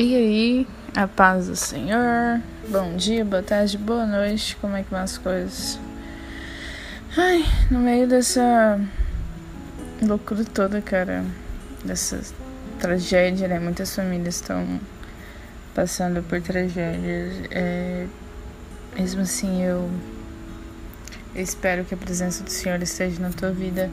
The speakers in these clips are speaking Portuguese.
E aí, a paz do Senhor. Bom dia, boa tarde, boa noite. Como é que vão as coisas? Ai, no meio dessa loucura toda, cara, dessa tragédia, né? Muitas famílias estão passando por tragédias. É, mesmo assim, eu, eu espero que a presença do Senhor esteja na tua vida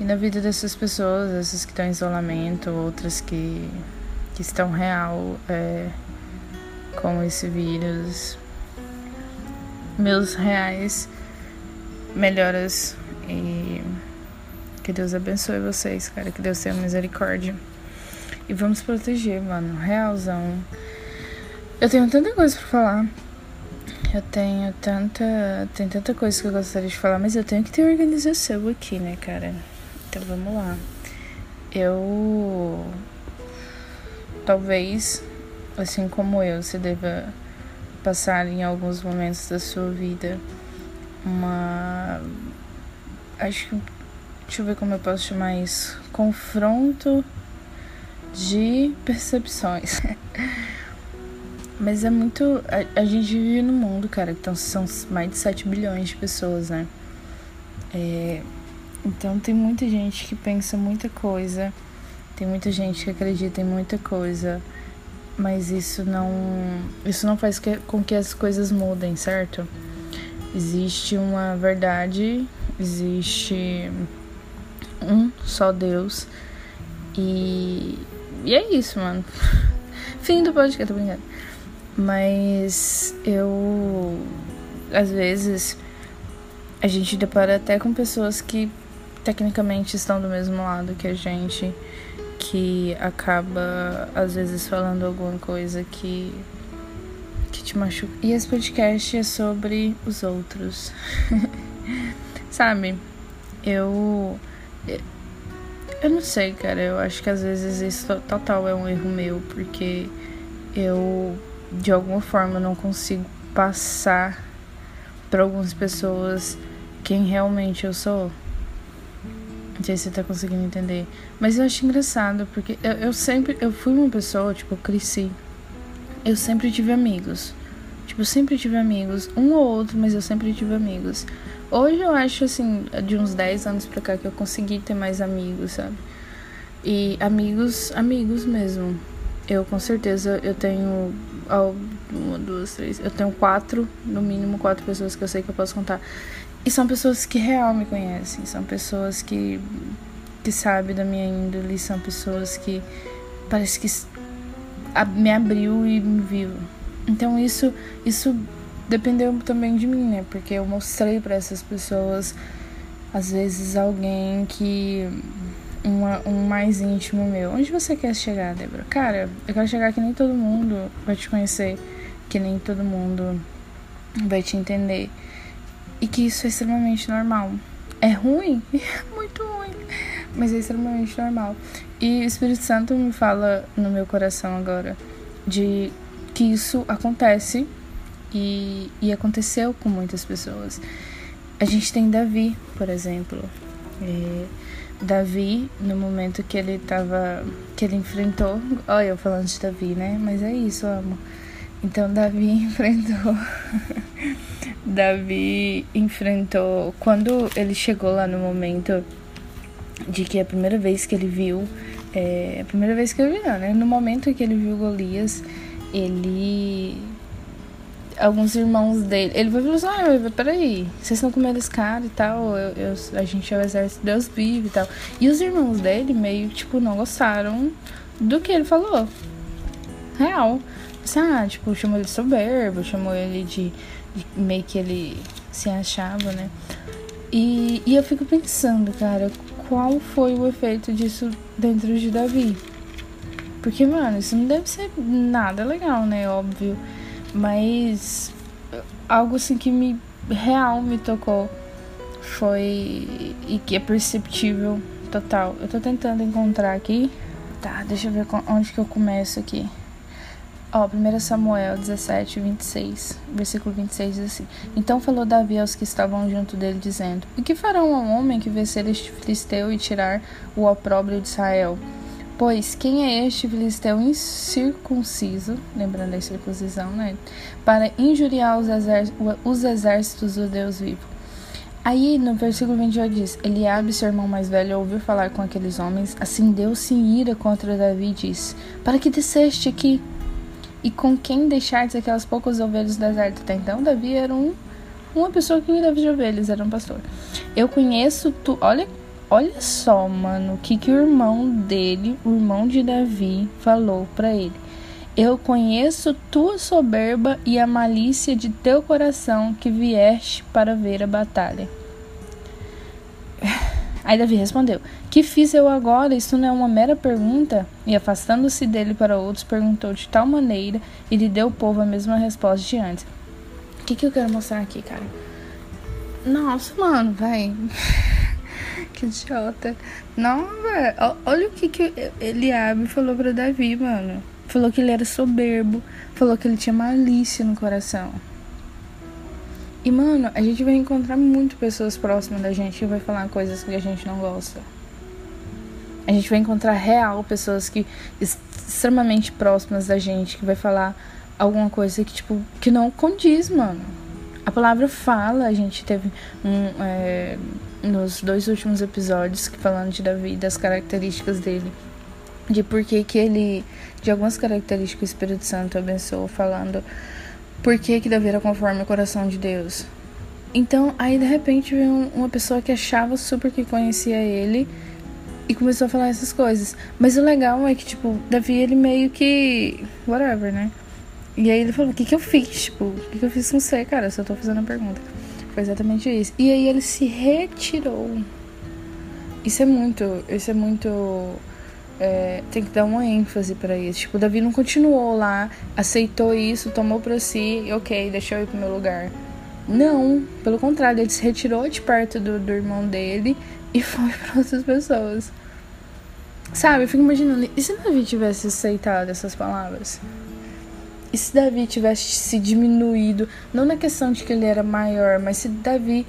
e na vida dessas pessoas, essas que estão em isolamento, outras que que estão real é, com esse vírus. Meus reais melhoras e que Deus abençoe vocês, cara. Que Deus tenha misericórdia. E vamos proteger, mano. Realzão. Eu tenho tanta coisa pra falar. Eu tenho tanta. Tem tanta coisa que eu gostaria de falar, mas eu tenho que ter organização aqui, né, cara? Então vamos lá. Eu Talvez, assim como eu, você deva passar em alguns momentos da sua vida uma. Acho que. Deixa eu ver como eu posso chamar isso. Confronto de percepções. Mas é muito. A, a, gente vive no mundo, cara, então são mais de 7 bilhões de pessoas, né? É, então tem muita gente que pensa muita coisa tem muita gente que acredita em muita coisa, mas isso não isso não faz que, com que as coisas mudem, certo? Existe uma verdade, existe um só Deus e e é isso, mano. Fim do podcast, tô brincando. Mas eu às vezes a gente depara até com pessoas que tecnicamente estão do mesmo lado que a gente que acaba às vezes falando alguma coisa que que te machuca. E esse podcast é sobre os outros. Sabe? Eu eu não sei, cara. Eu acho que às vezes isso total é um erro meu, porque eu de alguma forma não consigo passar para algumas pessoas quem realmente eu sou. Não sei se você tá conseguindo entender. Mas eu acho engraçado, porque eu, eu sempre. Eu fui uma pessoa, tipo, eu cresci. Eu sempre tive amigos. Tipo, sempre tive amigos. Um ou outro, mas eu sempre tive amigos. Hoje eu acho, assim, de uns 10 anos pra cá que eu consegui ter mais amigos, sabe? E amigos, amigos mesmo. Eu com certeza eu tenho uma, duas, três. Eu tenho quatro, no mínimo quatro pessoas que eu sei que eu posso contar. E são pessoas que real me conhecem, são pessoas que, que sabem da minha índole, são pessoas que parece que me abriu e me viu. Então isso, isso dependeu também de mim, né? Porque eu mostrei para essas pessoas, às vezes, alguém que. Uma, um mais íntimo meu. Onde você quer chegar, Débora? Cara, eu quero chegar que nem todo mundo vai te conhecer, que nem todo mundo vai te entender e que isso é extremamente normal. É ruim? Muito ruim. Mas é extremamente normal. E o Espírito Santo me fala no meu coração agora de que isso acontece e, e aconteceu com muitas pessoas. A gente tem Davi, por exemplo. É, Davi, no momento que ele tava. que ele enfrentou. Olha, eu falando de Davi, né? Mas é isso, amo. Então Davi enfrentou Davi enfrentou. Quando ele chegou lá no momento de que a primeira vez que ele viu. É, a primeira vez que ele viu, né? No momento em que ele viu Golias, ele. Alguns irmãos dele. Ele falou assim: Ah, peraí, vocês estão com medo desse cara e tal. Eu, eu, a gente é o exército, Deus vive e tal. E os irmãos dele meio, tipo, não gostaram do que ele falou. Real. Ah, tipo, chamou ele de soberbo, chamou ele de meio que ele se achava, né? E, e eu fico pensando, cara, qual foi o efeito disso dentro de Davi? Porque, mano, isso não deve ser nada legal, né? Óbvio. Mas algo assim que me real me tocou foi e que é perceptível total. Eu tô tentando encontrar aqui. Tá, deixa eu ver onde que eu começo aqui. Ó, 1 Samuel 17, 26, versículo 26 diz assim: Então falou Davi aos que estavam junto dele, dizendo: O que farão um homem que vencer este filisteu e tirar o opróbrio de Israel? Pois quem é este filisteu incircunciso, lembrando da circuncisão, né? Para injuriar os, os exércitos do Deus vivo. Aí no versículo 28 diz: Eliabe, seu irmão mais velho, ouviu falar com aqueles homens, assim deu-se em ira contra Davi e disse: Para que desceste aqui? E com quem deixaste aquelas poucas ovelhas do deserto? Até então, Davi era um, uma pessoa que cuidava de ovelhas, era um pastor. Eu conheço tu. Olha Olha só, mano, o que, que o irmão dele, o irmão de Davi, falou para ele. Eu conheço tua soberba e a malícia de teu coração que vieste para ver a batalha. Aí Davi respondeu: Que fiz eu agora? Isso não é uma mera pergunta? E afastando-se dele para outros, perguntou de tal maneira e lhe deu o povo a mesma resposta de antes. O que, que eu quero mostrar aqui, cara? Nossa, mano, vai. que idiota. Não, velho. Olha o que, que Eliabe falou pra Davi, mano. Falou que ele era soberbo. Falou que ele tinha malícia no coração. E, mano, a gente vai encontrar muito pessoas próximas da gente que vai falar coisas que a gente não gosta. A gente vai encontrar real pessoas que extremamente próximas da gente que vai falar alguma coisa que, tipo, que não condiz, mano. A palavra fala, a gente teve um. É, nos dois últimos episódios, falando de Davi, das características dele, de por que que ele, de algumas características que o Espírito Santo abençoou, falando por que que Davi era conforme o coração de Deus. Então, aí de repente veio uma pessoa que achava super que conhecia ele e começou a falar essas coisas. Mas o legal é que, tipo, Davi, ele meio que. whatever, né? E aí ele falou: O que, que eu fiz? Tipo, o que, que eu fiz com você, cara? Eu só tô fazendo a pergunta. Foi exatamente isso. E aí ele se retirou. Isso é muito. Isso é muito. É, tem que dar uma ênfase para isso. Tipo, Davi não continuou lá, aceitou isso, tomou para si, ok, deixa eu ir pro meu lugar. Não, pelo contrário, ele se retirou de perto do, do irmão dele e foi para outras pessoas. Sabe, eu fico imaginando, e se Davi tivesse aceitado essas palavras? E se Davi tivesse se diminuído, não na questão de que ele era maior, mas se Davi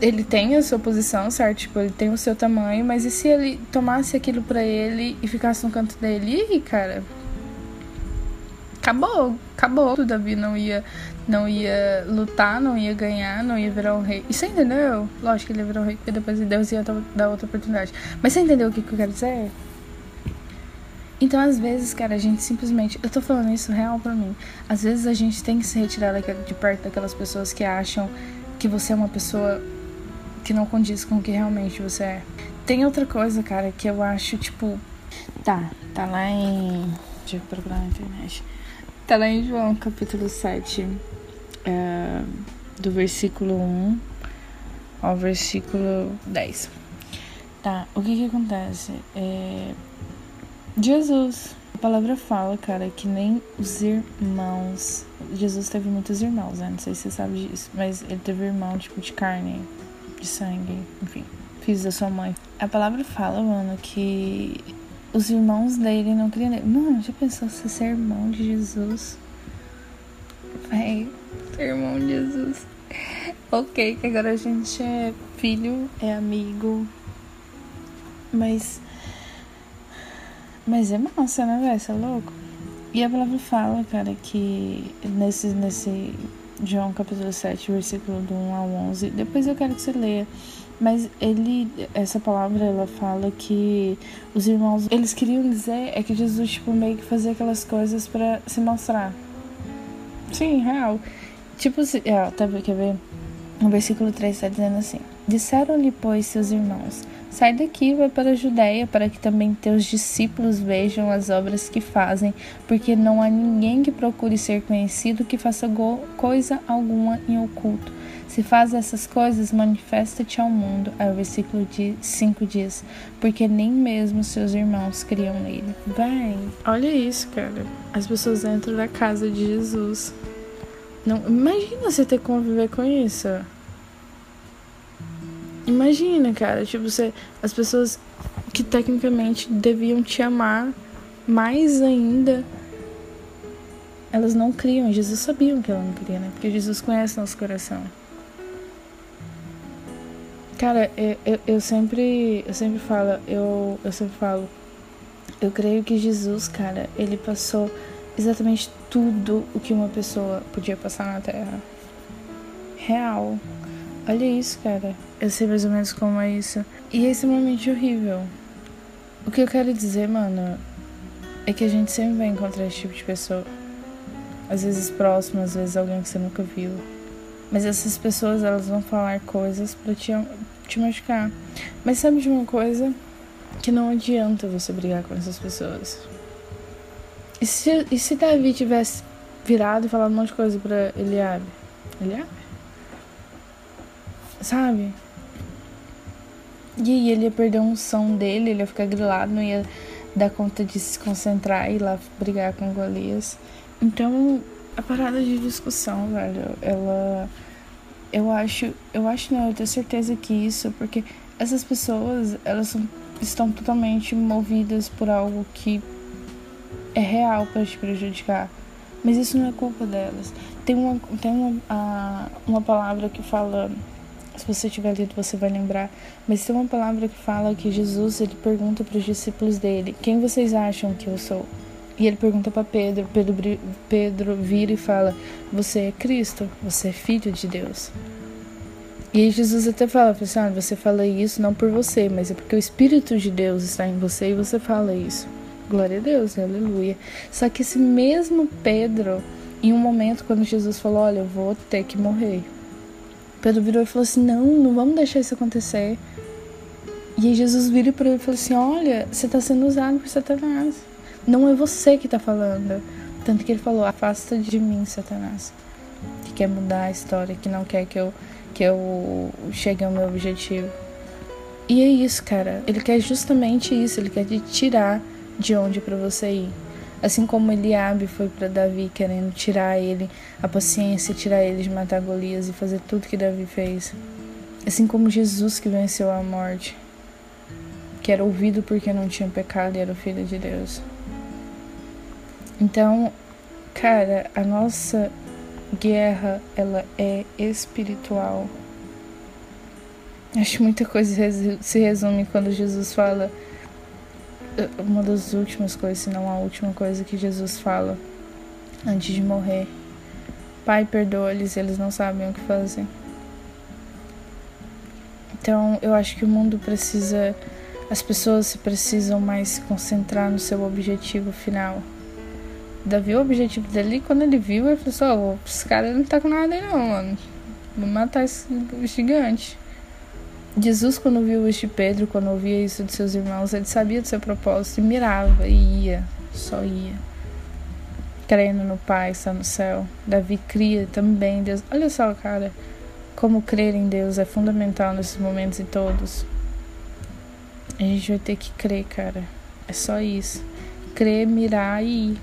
ele tem a sua posição, certo? Tipo, ele tem o seu tamanho, mas e se ele tomasse aquilo para ele e ficasse no canto dele? E cara? Acabou, acabou. O Davi não ia não ia lutar, não ia ganhar, não ia virar um rei. E você entendeu? Lógico que ele ia virar um rei, porque depois Deus ia dar outra oportunidade. Mas você entendeu o que, que eu quero dizer? Então, às vezes, cara, a gente simplesmente. Eu tô falando isso real pra mim. Às vezes a gente tem que se retirar de perto daquelas pessoas que acham que você é uma pessoa que não condiz com o que realmente você é. Tem outra coisa, cara, que eu acho, tipo. Tá, tá lá em. Deixa eu procurar na internet. Tá lá em João, capítulo 7, é, do versículo 1 ao versículo 10. Tá, o que que acontece? É Jesus. A palavra fala, cara, que nem os irmãos. Jesus teve muitos irmãos, né? Não sei se você sabe disso. Mas ele teve irmão, tipo, de carne, de sangue, enfim. Filhos da sua mãe. A palavra fala, mano, que os irmãos dele não queriam. Mano, já pensou se ser irmão de Jesus? Véi, irmão de Jesus. ok, que agora a gente é filho, é amigo. Mas mas é massa, né, velho? Você é louco? E a palavra fala, cara, que nesse, nesse João capítulo 7, versículo do 1 ao 11, depois eu quero que você leia. Mas ele, essa palavra, ela fala que os irmãos, eles queriam dizer é que Jesus, tipo, meio que fazia aquelas coisas para se mostrar. Sim, real. Tipo, se, é, tá, quer ver? No versículo 3 está dizendo assim: Disseram-lhe, pois, seus irmãos: Sai daqui e vai para a Judéia, para que também teus discípulos vejam as obras que fazem, porque não há ninguém que procure ser conhecido que faça coisa alguma em oculto. Se faz essas coisas, manifesta-te ao mundo. Aí o versículo 5 diz: Porque nem mesmo seus irmãos criam nele. Vai, olha isso, cara. As pessoas dentro da casa de Jesus. Não, imagina você ter que conviver com isso. Imagina, cara, tipo, você, as pessoas que tecnicamente deviam te amar mais ainda, elas não criam. Jesus sabia que ela não queria, né? Porque Jesus conhece nosso coração. Cara, eu, eu, eu sempre, eu sempre falo, eu, eu sempre falo, Eu creio que Jesus, cara, ele passou exatamente tudo o que uma pessoa podia passar na Terra. Real. Olha isso, cara. Eu sei mais ou menos como é isso. E é extremamente horrível. O que eu quero dizer, mano, é que a gente sempre vai encontrar esse tipo de pessoa. Às vezes próximo, às vezes alguém que você nunca viu. Mas essas pessoas, elas vão falar coisas pra te, te machucar. Mas sabe de uma coisa? Que não adianta você brigar com essas pessoas. E se, e se Davi tivesse virado e falado um monte de coisa pra Eliabe? Eliabe? Sabe? E aí ele ia perder um som dele, ele ia ficar grilado, não ia dar conta de se concentrar e ir lá brigar com Golias. Então, a parada de discussão, velho, ela. Eu acho. Eu acho não, eu tenho certeza que isso, porque essas pessoas, elas são, estão totalmente movidas por algo que é real para te prejudicar. Mas isso não é culpa delas. Tem uma, tem uma, uma palavra que fala se você tiver lido, você vai lembrar. Mas tem uma palavra que fala que Jesus ele pergunta para os discípulos dele: Quem vocês acham que eu sou? E ele pergunta para Pedro, Pedro. Pedro vira e fala: Você é Cristo, você é filho de Deus. E aí Jesus até fala, assim, ah, você fala isso não por você, mas é porque o Espírito de Deus está em você e você fala isso. Glória a Deus, aleluia. Só que esse mesmo Pedro, em um momento quando Jesus falou, olha, eu vou ter que morrer, Pedro virou e falou assim: Não, não vamos deixar isso acontecer. E aí Jesus vira para ele e falou assim: Olha, você está sendo usado por Satanás. Não é você que está falando. Tanto que ele falou: Afasta de mim, Satanás. Que quer mudar a história, que não quer que eu, que eu chegue ao meu objetivo. E é isso, cara. Ele quer justamente isso. Ele quer te tirar de onde para você ir. Assim como Eliabe foi para Davi querendo tirar ele a paciência, tirar ele de matar Golias e fazer tudo que Davi fez. Assim como Jesus que venceu a morte, que era ouvido porque não tinha pecado e era o filho de Deus. Então, cara, a nossa guerra, ela é espiritual. Acho muita coisa se resume quando Jesus fala uma das últimas coisas, se não a última coisa que Jesus fala antes de morrer. Pai, perdoa-lhes, eles não sabem o que fazer. Então, eu acho que o mundo precisa, as pessoas precisam mais se concentrar no seu objetivo final. Davi, o objetivo dele, quando ele viu, ele falou: oh, esse cara não tá com nada aí, não, mano. Vou matar esse gigante. Jesus, quando viu isso de Pedro, quando ouvia isso de seus irmãos, ele sabia do seu propósito e mirava e ia, só ia. Crendo no Pai, está no céu. Davi cria também Deus. Olha só, cara, como crer em Deus é fundamental nesses momentos e todos. A gente vai ter que crer, cara. É só isso. Crer, mirar e ir.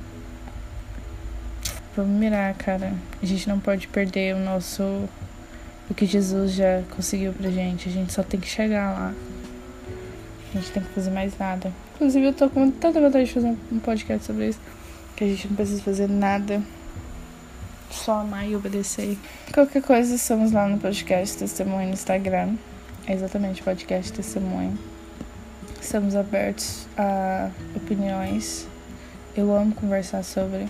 Vamos mirar, cara. A gente não pode perder o nosso o que Jesus já conseguiu pra gente. A gente só tem que chegar lá. A gente tem que fazer mais nada. Inclusive, eu tô com tanta vontade de fazer um podcast sobre isso. Que a gente não precisa fazer nada. Só amar e obedecer. Qualquer coisa, estamos lá no podcast Testemunho no Instagram. É exatamente podcast Testemunho. Estamos abertos a opiniões. Eu amo conversar sobre.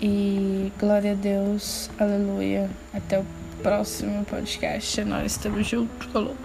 E glória a Deus, aleluia. Até o próximo podcast. Nós estamos juntos. Falou.